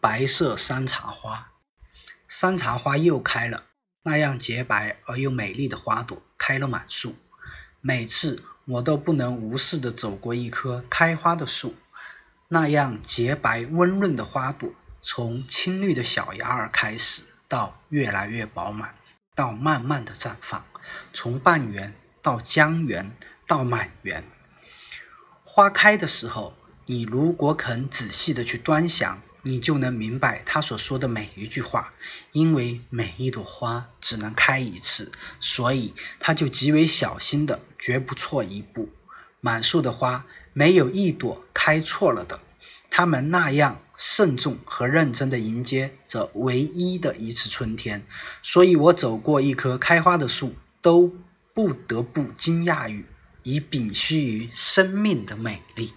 白色山茶花。山茶花又开了，那样洁白而又美丽的花朵开了满树。每次我都不能无视地走过一棵开花的树，那样洁白温润的花朵，从青绿的小芽儿开始，到越来越饱满，到慢慢的绽放，从半圆到将圆到满圆。花开的时候，你如果肯仔细的去端详。你就能明白他所说的每一句话，因为每一朵花只能开一次，所以他就极为小心的，绝不错一步。满树的花没有一朵开错了的，他们那样慎重和认真的迎接这唯一的一次春天，所以我走过一棵开花的树，都不得不惊讶于以秉虚于生命的美丽。